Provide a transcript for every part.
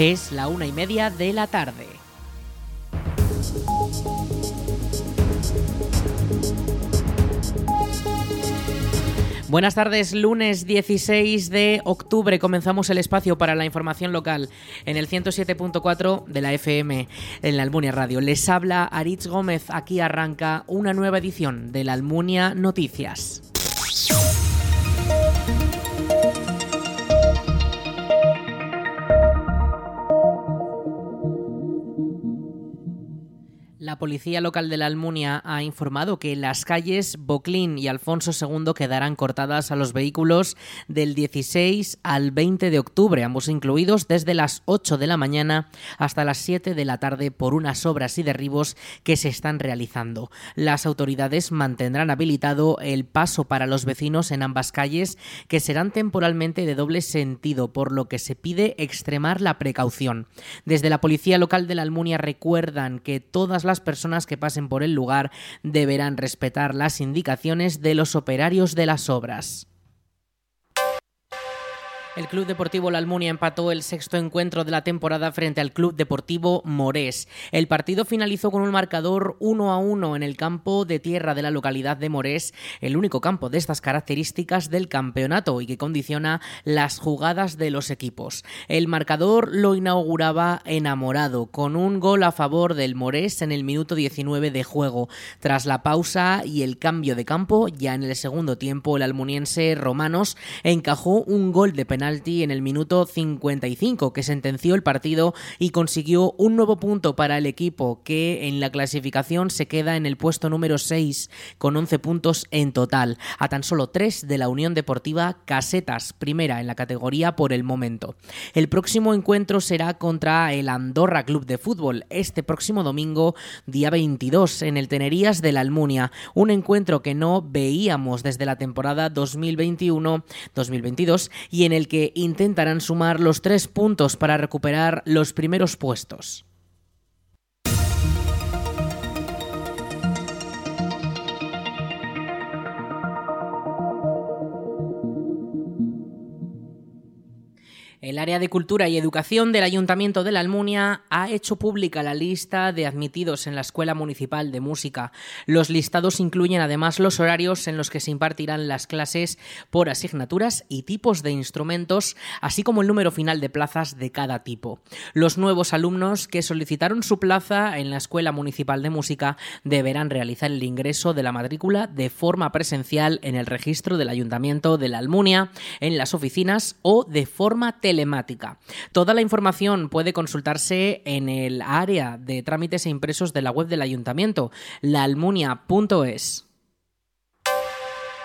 Es la una y media de la tarde. Buenas tardes, lunes 16 de octubre comenzamos el espacio para la información local en el 107.4 de la FM en la Almunia Radio. Les habla Aritz Gómez, aquí arranca una nueva edición de la Almunia Noticias. La policía local de la Almunia ha informado que las calles Boclín y Alfonso II quedarán cortadas a los vehículos del 16 al 20 de octubre, ambos incluidos desde las 8 de la mañana hasta las 7 de la tarde por unas obras y derribos que se están realizando. Las autoridades mantendrán habilitado el paso para los vecinos en ambas calles, que serán temporalmente de doble sentido, por lo que se pide extremar la precaución. Desde la policía local de la Almunia recuerdan que todas las las personas que pasen por el lugar deberán respetar las indicaciones de los operarios de las obras. El Club Deportivo La Almunia empató el sexto encuentro de la temporada frente al Club Deportivo Morés. El partido finalizó con un marcador 1 a 1 en el campo de tierra de la localidad de Morés, el único campo de estas características del campeonato y que condiciona las jugadas de los equipos. El marcador lo inauguraba enamorado, con un gol a favor del Morés en el minuto 19 de juego. Tras la pausa y el cambio de campo, ya en el segundo tiempo, el almuniense Romanos encajó un gol de penal en el minuto 55 que sentenció el partido y consiguió un nuevo punto para el equipo que en la clasificación se queda en el puesto número 6 con 11 puntos en total, a tan solo 3 de la Unión Deportiva Casetas, primera en la categoría por el momento. El próximo encuentro será contra el Andorra Club de Fútbol este próximo domingo, día 22, en el Tenerías de la Almunia, un encuentro que no veíamos desde la temporada 2021-2022 y en el que intentarán sumar los tres puntos para recuperar los primeros puestos. El área de Cultura y Educación del Ayuntamiento de la Almunia ha hecho pública la lista de admitidos en la Escuela Municipal de Música. Los listados incluyen además los horarios en los que se impartirán las clases por asignaturas y tipos de instrumentos, así como el número final de plazas de cada tipo. Los nuevos alumnos que solicitaron su plaza en la Escuela Municipal de Música deberán realizar el ingreso de la matrícula de forma presencial en el registro del Ayuntamiento de la Almunia, en las oficinas o de forma Toda la información puede consultarse en el área de trámites e impresos de la web del ayuntamiento, laalmunia.es.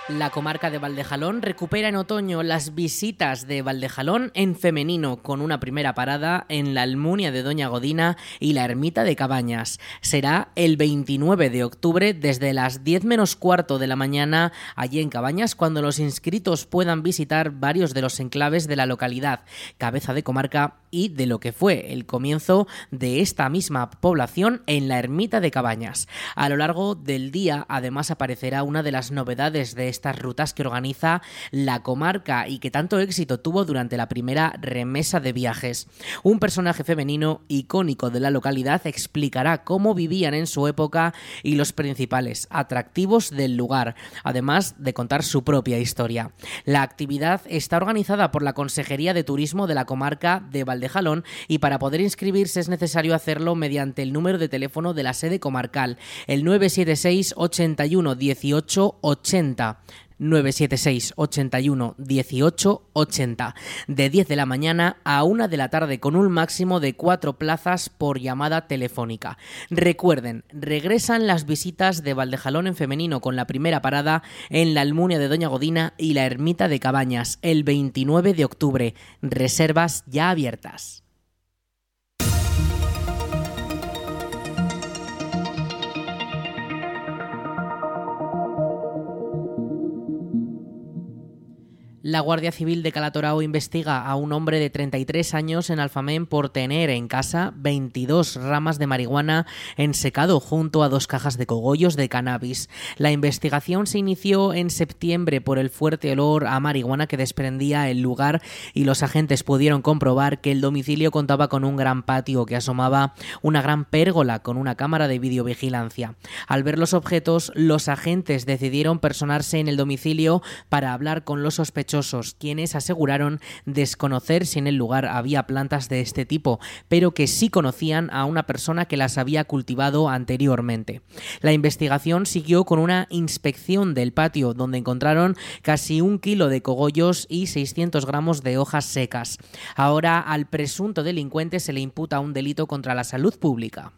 La comarca de Valdejalón recupera en otoño las visitas de Valdejalón en femenino, con una primera parada en la Almunia de Doña Godina y la Ermita de Cabañas. Será el 29 de octubre desde las 10 menos cuarto de la mañana allí en Cabañas, cuando los inscritos puedan visitar varios de los enclaves de la localidad, cabeza de comarca y de lo que fue el comienzo de esta misma población en la Ermita de Cabañas. A lo largo del día, además, aparecerá una de las novedades de estas rutas que organiza la comarca y que tanto éxito tuvo durante la primera remesa de viajes. Un personaje femenino icónico de la localidad explicará cómo vivían en su época y los principales atractivos del lugar, además de contar su propia historia. La actividad está organizada por la Consejería de Turismo de la comarca de Valdejalón y para poder inscribirse es necesario hacerlo mediante el número de teléfono de la sede comarcal, el 976 81 18 80. 976 81 18 80 de 10 de la mañana a 1 de la tarde con un máximo de 4 plazas por llamada telefónica. Recuerden, regresan las visitas de Valdejalón en femenino con la primera parada en la Almunia de Doña Godina y la Ermita de Cabañas el 29 de octubre. Reservas ya abiertas. La Guardia Civil de Calatorao investiga a un hombre de 33 años en Alfamén por tener en casa 22 ramas de marihuana en secado junto a dos cajas de cogollos de cannabis. La investigación se inició en septiembre por el fuerte olor a marihuana que desprendía el lugar y los agentes pudieron comprobar que el domicilio contaba con un gran patio que asomaba una gran pérgola con una cámara de videovigilancia. Al ver los objetos, los agentes decidieron personarse en el domicilio para hablar con los sospechosos quienes aseguraron desconocer si en el lugar había plantas de este tipo, pero que sí conocían a una persona que las había cultivado anteriormente. La investigación siguió con una inspección del patio, donde encontraron casi un kilo de cogollos y 600 gramos de hojas secas. Ahora al presunto delincuente se le imputa un delito contra la salud pública.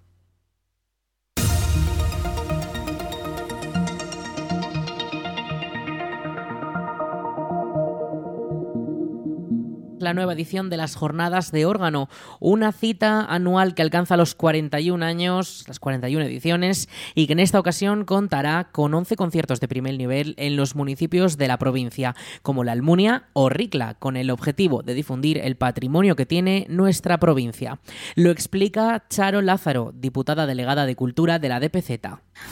La nueva edición de las Jornadas de Órgano, una cita anual que alcanza los 41 años, las 41 ediciones, y que en esta ocasión contará con 11 conciertos de primer nivel en los municipios de la provincia, como la Almunia o Ricla, con el objetivo de difundir el patrimonio que tiene nuestra provincia. Lo explica Charo Lázaro, diputada delegada de Cultura de la DPZ.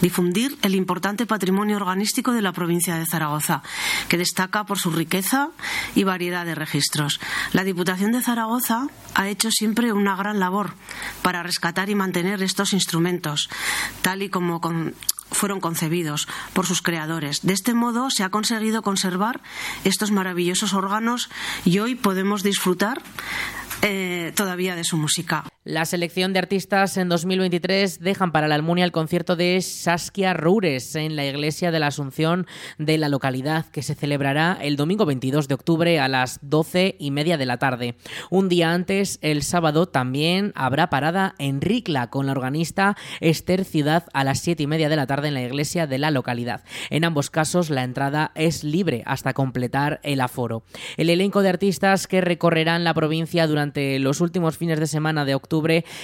Difundir el importante patrimonio organístico de la provincia de Zaragoza, que destaca por su riqueza y variedad de registros. La Diputación de Zaragoza ha hecho siempre una gran labor para rescatar y mantener estos instrumentos, tal y como fueron concebidos por sus creadores. De este modo se ha conseguido conservar estos maravillosos órganos y hoy podemos disfrutar eh, todavía de su música. La selección de artistas en 2023 dejan para la Almunia el concierto de Saskia Roures en la iglesia de la Asunción de la localidad, que se celebrará el domingo 22 de octubre a las 12 y media de la tarde. Un día antes, el sábado, también habrá parada en Ricla con la organista Esther Ciudad a las 7 y media de la tarde en la iglesia de la localidad. En ambos casos, la entrada es libre hasta completar el aforo. El elenco de artistas que recorrerán la provincia durante los últimos fines de semana de octubre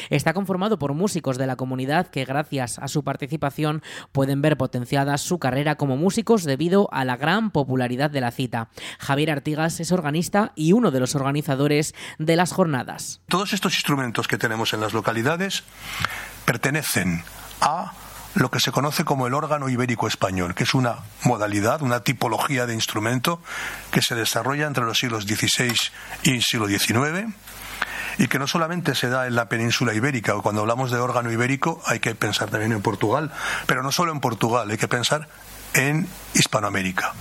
está conformado por músicos de la comunidad que gracias a su participación pueden ver potenciada su carrera como músicos debido a la gran popularidad de la cita. Javier Artigas es organista y uno de los organizadores de las jornadas. Todos estos instrumentos que tenemos en las localidades pertenecen a lo que se conoce como el órgano ibérico español, que es una modalidad, una tipología de instrumento que se desarrolla entre los siglos XVI y siglo XIX y que no solamente se da en la península ibérica, o cuando hablamos de órgano ibérico hay que pensar también en Portugal, pero no solo en Portugal, hay que pensar en Hispanoamérica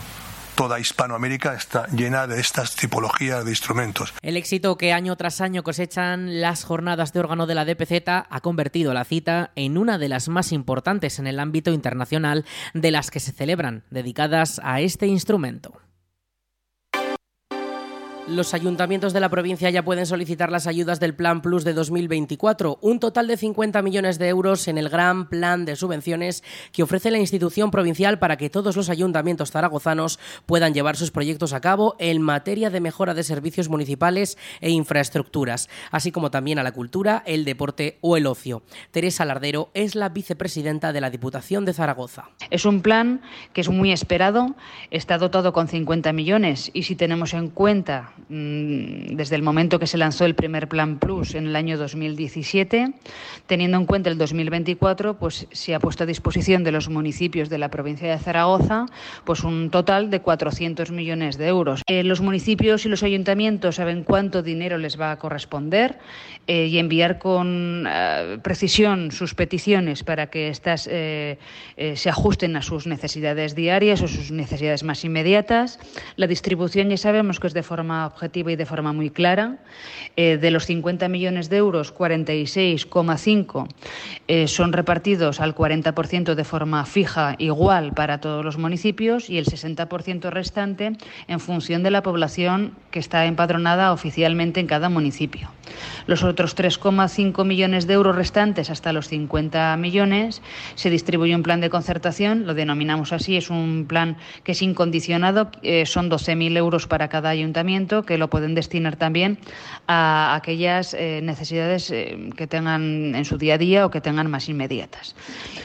toda Hispanoamérica está llena de estas tipologías de instrumentos. El éxito que año tras año cosechan las jornadas de órgano de la DPZ ha convertido la cita en una de las más importantes en el ámbito internacional de las que se celebran, dedicadas a este instrumento. Los ayuntamientos de la provincia ya pueden solicitar las ayudas del Plan Plus de 2024, un total de 50 millones de euros en el gran plan de subvenciones que ofrece la institución provincial para que todos los ayuntamientos zaragozanos puedan llevar sus proyectos a cabo en materia de mejora de servicios municipales e infraestructuras, así como también a la cultura, el deporte o el ocio. Teresa Lardero es la vicepresidenta de la Diputación de Zaragoza. Es un plan que es muy esperado, está dotado con 50 millones y si tenemos en cuenta desde el momento que se lanzó el primer Plan Plus en el año 2017. Teniendo en cuenta el 2024, pues se ha puesto a disposición de los municipios de la provincia de Zaragoza pues un total de 400 millones de euros. Eh, los municipios y los ayuntamientos saben cuánto dinero les va a corresponder eh, y enviar con eh, precisión sus peticiones para que éstas se ajusten a sus necesidades diarias o sus necesidades más inmediatas. La distribución ya sabemos que es de forma objetiva y de forma muy clara. Eh, de los 50 millones de euros, 46,5 eh, son repartidos al 40% de forma fija igual para todos los municipios y el 60% restante en función de la población que está empadronada oficialmente en cada municipio. Los otros 3,5 millones de euros restantes, hasta los 50 millones, se distribuye un plan de concertación, lo denominamos así, es un plan que es incondicionado, eh, son 12.000 euros para cada ayuntamiento, que lo pueden destinar también a aquellas eh, necesidades eh, que tengan en su día a día o que tengan más inmediatas.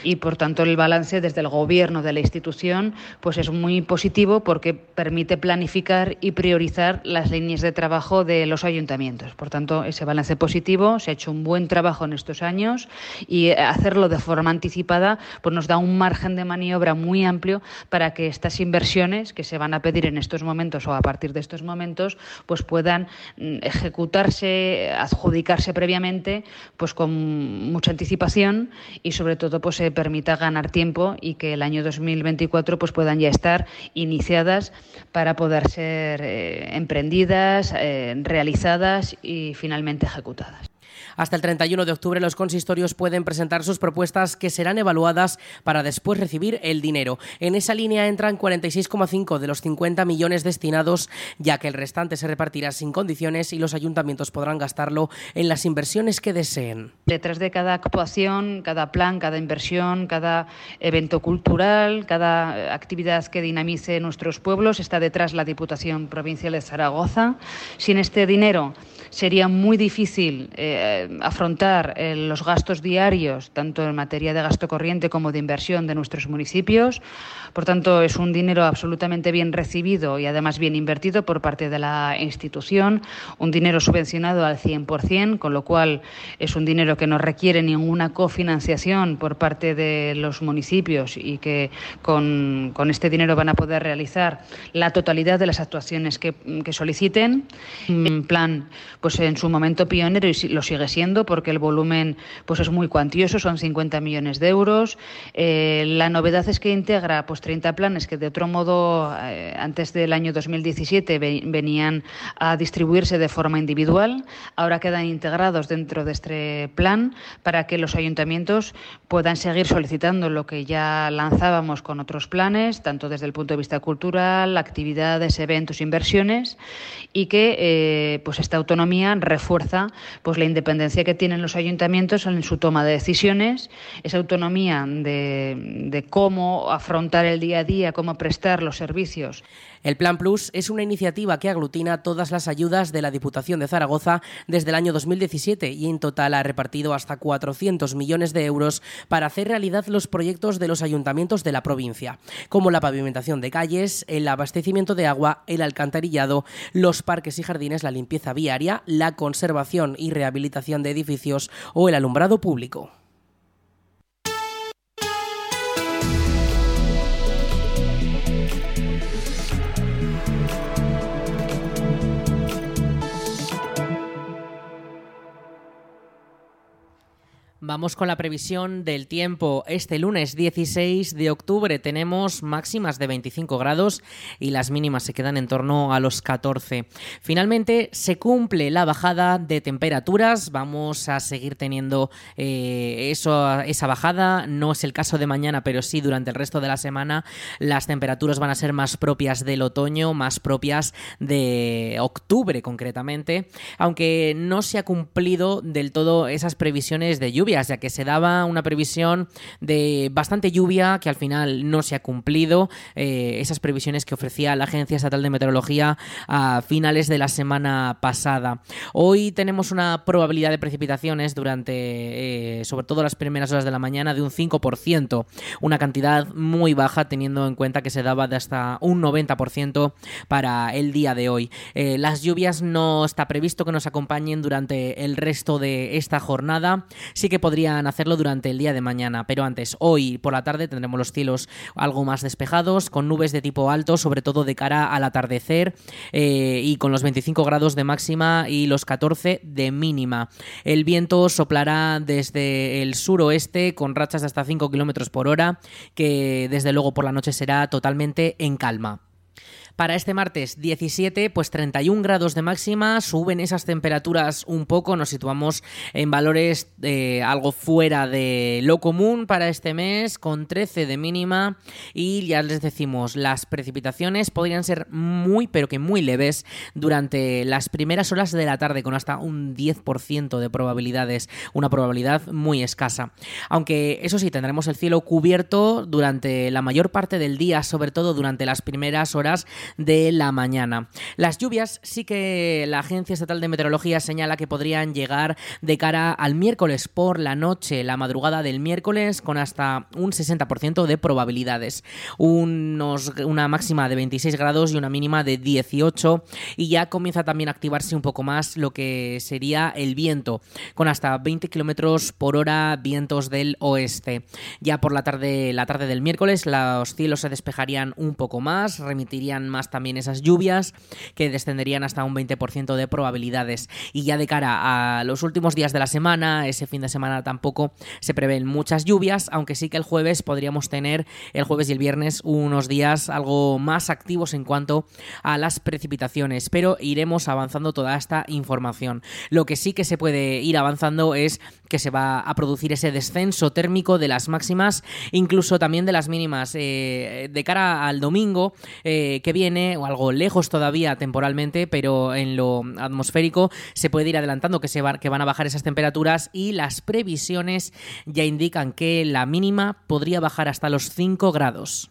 Y por tanto el balance desde el gobierno de la institución pues es muy positivo porque permite planificar y priorizar las líneas de trabajo de los ayuntamientos. Por tanto, ese balance positivo, se ha hecho un buen trabajo en estos años y hacerlo de forma anticipada pues nos da un margen de maniobra muy amplio para que estas inversiones que se van a pedir en estos momentos o a partir de estos momentos pues puedan mm, ejecutarse, adjudicarse previamente pues con mucha anticipación y sobre todo pues se permita ganar tiempo y que el año 2024 pues puedan ya estar iniciadas para poder ser eh, emprendidas, eh, realizadas y finalmente ejecutadas. Hasta el 31 de octubre los consistorios pueden presentar sus propuestas que serán evaluadas para después recibir el dinero. En esa línea entran 46,5 de los 50 millones destinados, ya que el restante se repartirá sin condiciones y los ayuntamientos podrán gastarlo en las inversiones que deseen. Detrás de cada actuación, cada plan, cada inversión, cada evento cultural, cada actividad que dinamice nuestros pueblos, está detrás la Diputación Provincial de Zaragoza. Sin este dinero sería muy difícil eh, afrontar eh, los gastos diarios, tanto en materia de gasto corriente como de inversión de nuestros municipios. Por tanto, es un dinero absolutamente bien recibido y además bien invertido por parte de la institución, un dinero subvencionado al 100%, con lo cual es un dinero que no requiere ninguna cofinanciación por parte de los municipios y que con, este dinero van a poder realizar la totalidad de las actuaciones que, que soliciten. En plan, pues en su momento pionero y lo sigue siendo porque el volumen pues es muy cuantioso, son 50 millones de euros. Eh, la novedad es que integra pues 30 planes que de otro modo eh, antes del año 2017 venían a distribuirse de forma individual, ahora quedan integrados dentro de este plan para que los ayuntamientos puedan seguir solicitando lo que ya lanzábamos con otros planes, tanto desde el punto de vista cultural, actividades, eventos, inversiones y que eh, pues esta autonomía refuerza pues la independencia que tienen los ayuntamientos en su toma de decisiones, esa autonomía de, de cómo afrontar el día a día, cómo prestar los servicios. El Plan Plus es una iniciativa que aglutina todas las ayudas de la Diputación de Zaragoza desde el año 2017 y en total ha repartido hasta 400 millones de euros para hacer realidad los proyectos de los ayuntamientos de la provincia, como la pavimentación de calles, el abastecimiento de agua, el alcantarillado, los parques y jardines, la limpieza viaria, la conservación y rehabilitación de edificios o el alumbrado público. Vamos con la previsión del tiempo. Este lunes 16 de octubre tenemos máximas de 25 grados y las mínimas se quedan en torno a los 14. Finalmente se cumple la bajada de temperaturas. Vamos a seguir teniendo eh, eso, esa bajada. No es el caso de mañana, pero sí durante el resto de la semana las temperaturas van a ser más propias del otoño, más propias de octubre concretamente. Aunque no se ha cumplido del todo esas previsiones de lluvia ya que se daba una previsión de bastante lluvia que al final no se ha cumplido. Eh, esas previsiones que ofrecía la Agencia Estatal de Meteorología a finales de la semana pasada. Hoy tenemos una probabilidad de precipitaciones durante, eh, sobre todo las primeras horas de la mañana, de un 5%, una cantidad muy baja teniendo en cuenta que se daba de hasta un 90% para el día de hoy. Eh, las lluvias no está previsto que nos acompañen durante el resto de esta jornada. Sí que podrían hacerlo durante el día de mañana, pero antes, hoy por la tarde tendremos los cielos algo más despejados, con nubes de tipo alto, sobre todo de cara al atardecer, eh, y con los 25 grados de máxima y los 14 de mínima. El viento soplará desde el suroeste con rachas de hasta 5 kilómetros por hora, que desde luego por la noche será totalmente en calma. Para este martes 17, pues 31 grados de máxima, suben esas temperaturas un poco, nos situamos en valores eh, algo fuera de lo común para este mes, con 13 de mínima y ya les decimos, las precipitaciones podrían ser muy, pero que muy leves durante las primeras horas de la tarde, con hasta un 10% de probabilidades, una probabilidad muy escasa. Aunque eso sí, tendremos el cielo cubierto durante la mayor parte del día, sobre todo durante las primeras horas de la mañana. Las lluvias sí que la Agencia Estatal de Meteorología señala que podrían llegar de cara al miércoles por la noche, la madrugada del miércoles, con hasta un 60% de probabilidades. Unos, una máxima de 26 grados y una mínima de 18 y ya comienza también a activarse un poco más lo que sería el viento, con hasta 20 kilómetros por hora vientos del oeste. Ya por la tarde, la tarde del miércoles, los cielos se despejarían un poco más, remitirían más también esas lluvias que descenderían hasta un 20% de probabilidades. Y ya de cara a los últimos días de la semana, ese fin de semana tampoco se prevén muchas lluvias, aunque sí que el jueves podríamos tener, el jueves y el viernes, unos días algo más activos en cuanto a las precipitaciones, pero iremos avanzando toda esta información. Lo que sí que se puede ir avanzando es que se va a producir ese descenso térmico de las máximas, incluso también de las mínimas. Eh, de cara al domingo eh, que viene, o algo lejos todavía temporalmente, pero en lo atmosférico se puede ir adelantando que, se que van a bajar esas temperaturas y las previsiones ya indican que la mínima podría bajar hasta los 5 grados.